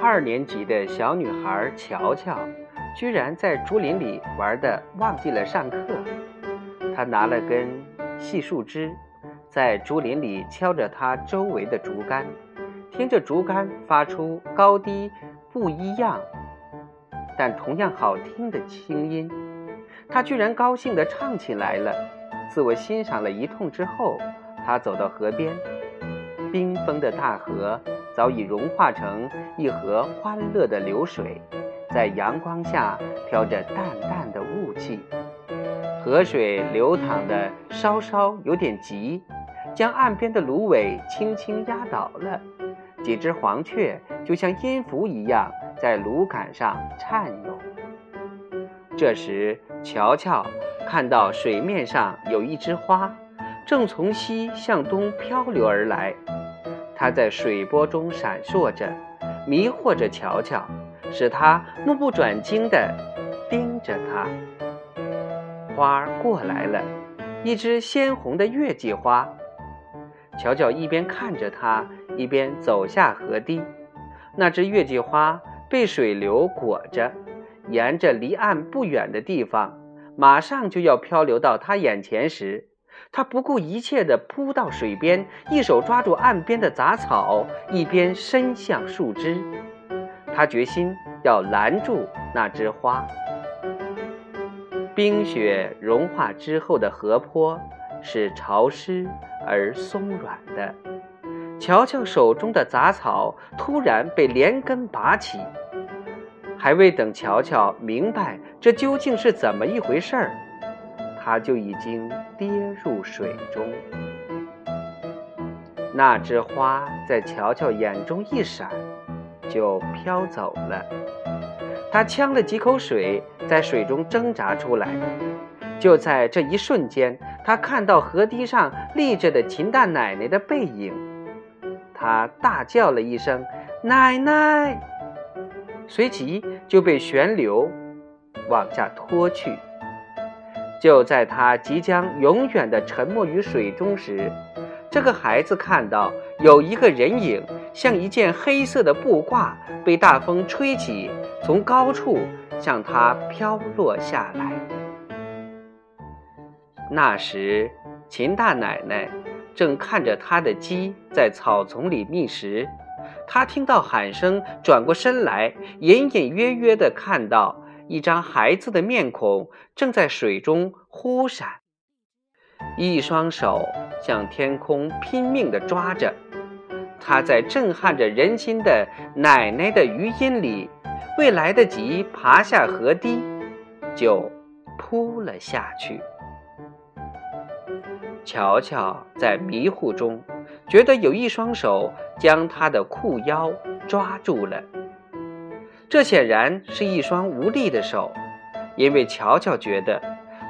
二年级的小女孩乔乔，居然在竹林里玩的忘记了上课。她拿了根细树枝，在竹林里敲着它周围的竹竿，听着竹竿发出高低不一样，但同样好听的清音。她居然高兴地唱起来了。自我欣赏了一通之后，她走到河边，冰封的大河。早已融化成一河欢乐的流水，在阳光下飘着淡淡的雾气。河水流淌的稍稍有点急，将岸边的芦苇轻轻压倒了。几只黄雀就像音符一样在芦杆上颤悠。这时，乔乔看到水面上有一枝花，正从西向东漂流而来。它在水波中闪烁着，迷惑着乔乔，使他目不转睛地盯着它。花儿过来了，一只鲜红的月季花。乔乔一边看着它，一边走下河堤。那只月季花被水流裹着，沿着离岸不远的地方，马上就要漂流到他眼前时。他不顾一切地扑到水边，一手抓住岸边的杂草，一边伸向树枝。他决心要拦住那枝花。冰雪融化之后的河坡是潮湿而松软的。乔乔手中的杂草突然被连根拔起，还未等乔乔明白这究竟是怎么一回事儿。它就已经跌入水中。那枝花在乔乔眼中一闪，就飘走了。他呛了几口水，在水中挣扎出来。就在这一瞬间，他看到河堤上立着的秦大奶奶的背影。他大叫了一声“奶奶”，随即就被旋流往下拖去。就在他即将永远的沉没于水中时，这个孩子看到有一个人影，像一件黑色的布褂，被大风吹起，从高处向他飘落下来。那时，秦大奶奶正看着她的鸡在草丛里觅食，她听到喊声，转过身来，隐隐约约地看到。一张孩子的面孔正在水中忽闪，一双手向天空拼命地抓着。他在震撼着人心的奶奶的余音里，未来得及爬下河堤，就扑了下去。乔乔在迷糊中，觉得有一双手将他的裤腰抓住了。这显然是一双无力的手，因为乔乔觉得，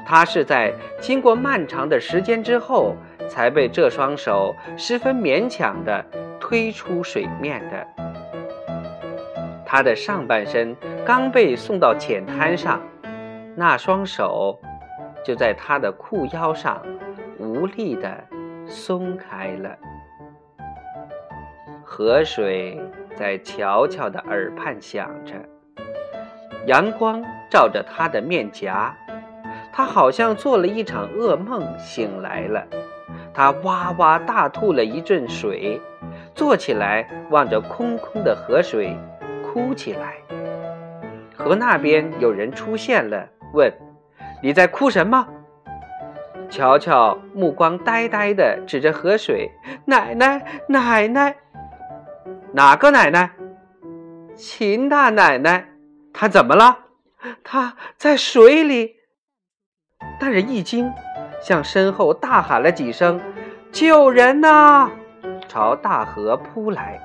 他是在经过漫长的时间之后，才被这双手十分勉强地推出水面的。他的上半身刚被送到浅滩上，那双手就在他的裤腰上无力地松开了。河水。在乔乔的耳畔响着，阳光照着他的面颊，他好像做了一场噩梦醒来了。他哇哇大吐了一阵水，坐起来望着空空的河水，哭起来。河那边有人出现了，问：“你在哭什么？”乔乔目光呆呆地指着河水：“奶奶，奶奶。”哪个奶奶？秦大奶奶，她怎么了？她在水里。那人一惊，向身后大喊了几声：“救人呐！”朝大河扑来。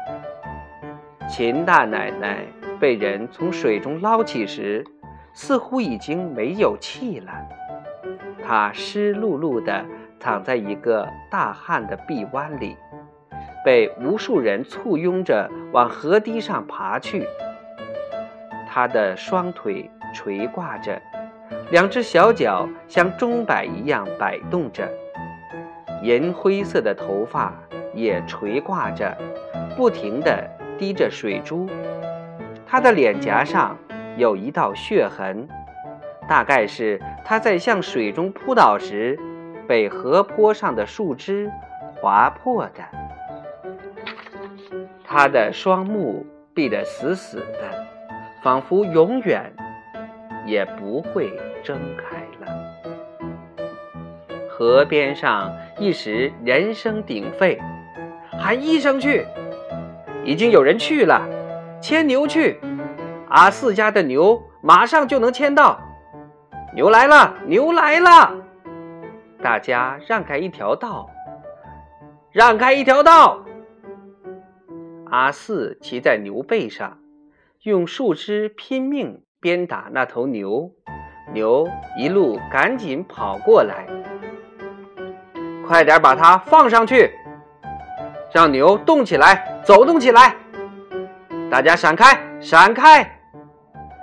秦大奶奶被人从水中捞起时，似乎已经没有气了。她湿漉漉的躺在一个大汉的臂弯里。被无数人簇拥着往河堤上爬去，他的双腿垂挂着，两只小脚像钟摆一样摆动着，银灰色的头发也垂挂着，不停地滴着水珠。他的脸颊上有一道血痕，大概是他在向水中扑倒时被河坡上的树枝划破的。他的双目闭得死死的，仿佛永远也不会睁开了。河边上一时人声鼎沸，喊医生去，已经有人去了，牵牛去，阿四家的牛马上就能牵到。牛来了，牛来了！大家让开一条道，让开一条道！阿四骑在牛背上，用树枝拼命鞭打那头牛，牛一路赶紧跑过来。快点把它放上去，让牛动起来，走动起来！大家闪开，闪开！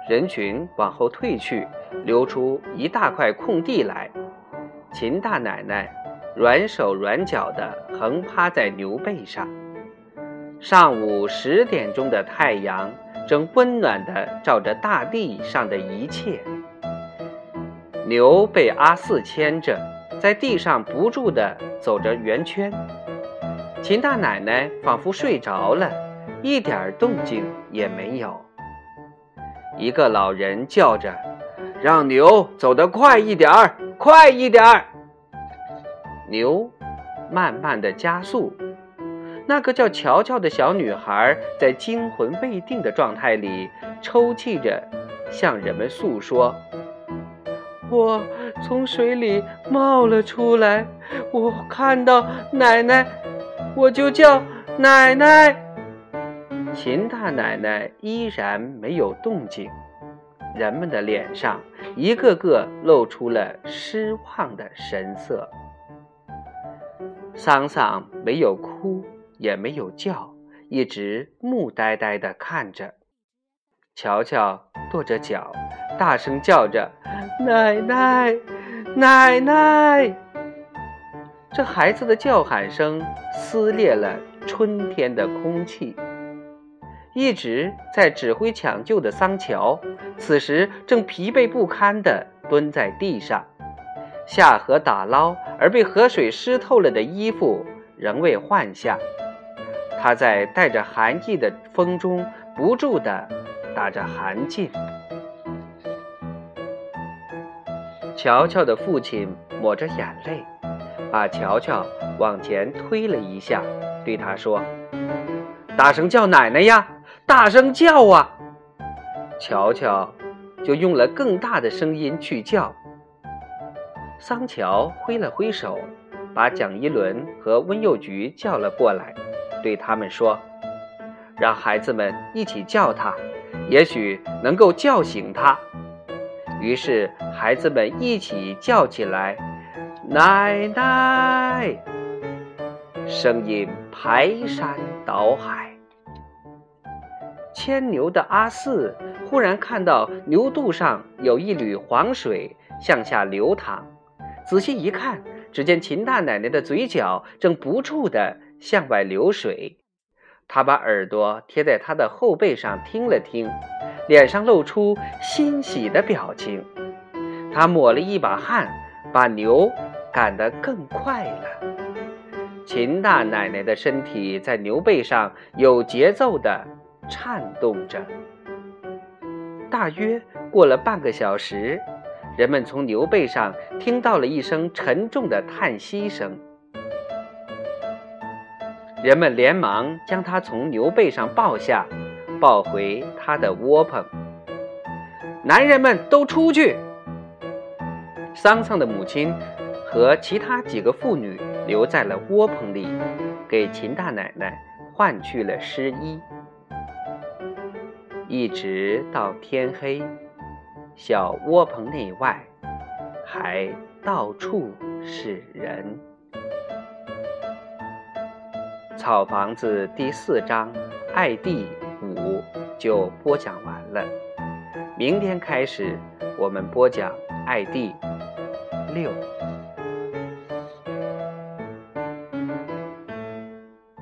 人群往后退去，留出一大块空地来。秦大奶奶软手软脚地横趴在牛背上。上午十点钟的太阳正温暖地照着大地上的一切。牛被阿四牵着，在地上不住地走着圆圈。秦大奶奶仿佛睡着了，一点动静也没有。一个老人叫着：“让牛走得快一点儿，快一点儿！”牛慢慢地加速。那个叫乔乔的小女孩在惊魂未定的状态里抽泣着，向人们诉说：“我从水里冒了出来，我看到奶奶，我就叫奶奶。”秦大奶奶依然没有动静，人们的脸上一个个露出了失望的神色。桑桑没有哭。也没有叫，一直木呆呆地看着。乔乔跺着脚，大声叫着：“奶奶，奶奶！”这孩子的叫喊声撕裂了春天的空气。一直在指挥抢救的桑乔，此时正疲惫不堪地蹲在地上，下河打捞而被河水湿透了的衣服仍未换下。他在带着寒意的风中不住地打着寒噤。乔乔的父亲抹着眼泪，把乔乔往前推了一下，对他说：“大声叫奶奶呀，大声叫啊！”乔乔就用了更大的声音去叫。桑乔挥了挥手，把蒋一伦和温幼菊叫了过来。对他们说：“让孩子们一起叫他，也许能够叫醒他。”于是孩子们一起叫起来：“奶奶！”声音排山倒海。牵牛的阿四忽然看到牛肚上有一缕黄水向下流淌，仔细一看，只见秦大奶奶的嘴角正不住地。向外流水，他把耳朵贴在他的后背上听了听，脸上露出欣喜的表情。他抹了一把汗，把牛赶得更快了。秦大奶奶的身体在牛背上有节奏地颤动着。大约过了半个小时，人们从牛背上听到了一声沉重的叹息声。人们连忙将他从牛背上抱下，抱回他的窝棚。男人们都出去。桑桑的母亲和其他几个妇女留在了窝棚里，给秦大奶奶换去了湿衣。一直到天黑，小窝棚内外还到处是人。草房子第四章，爱地五就播讲完了。明天开始，我们播讲爱地六。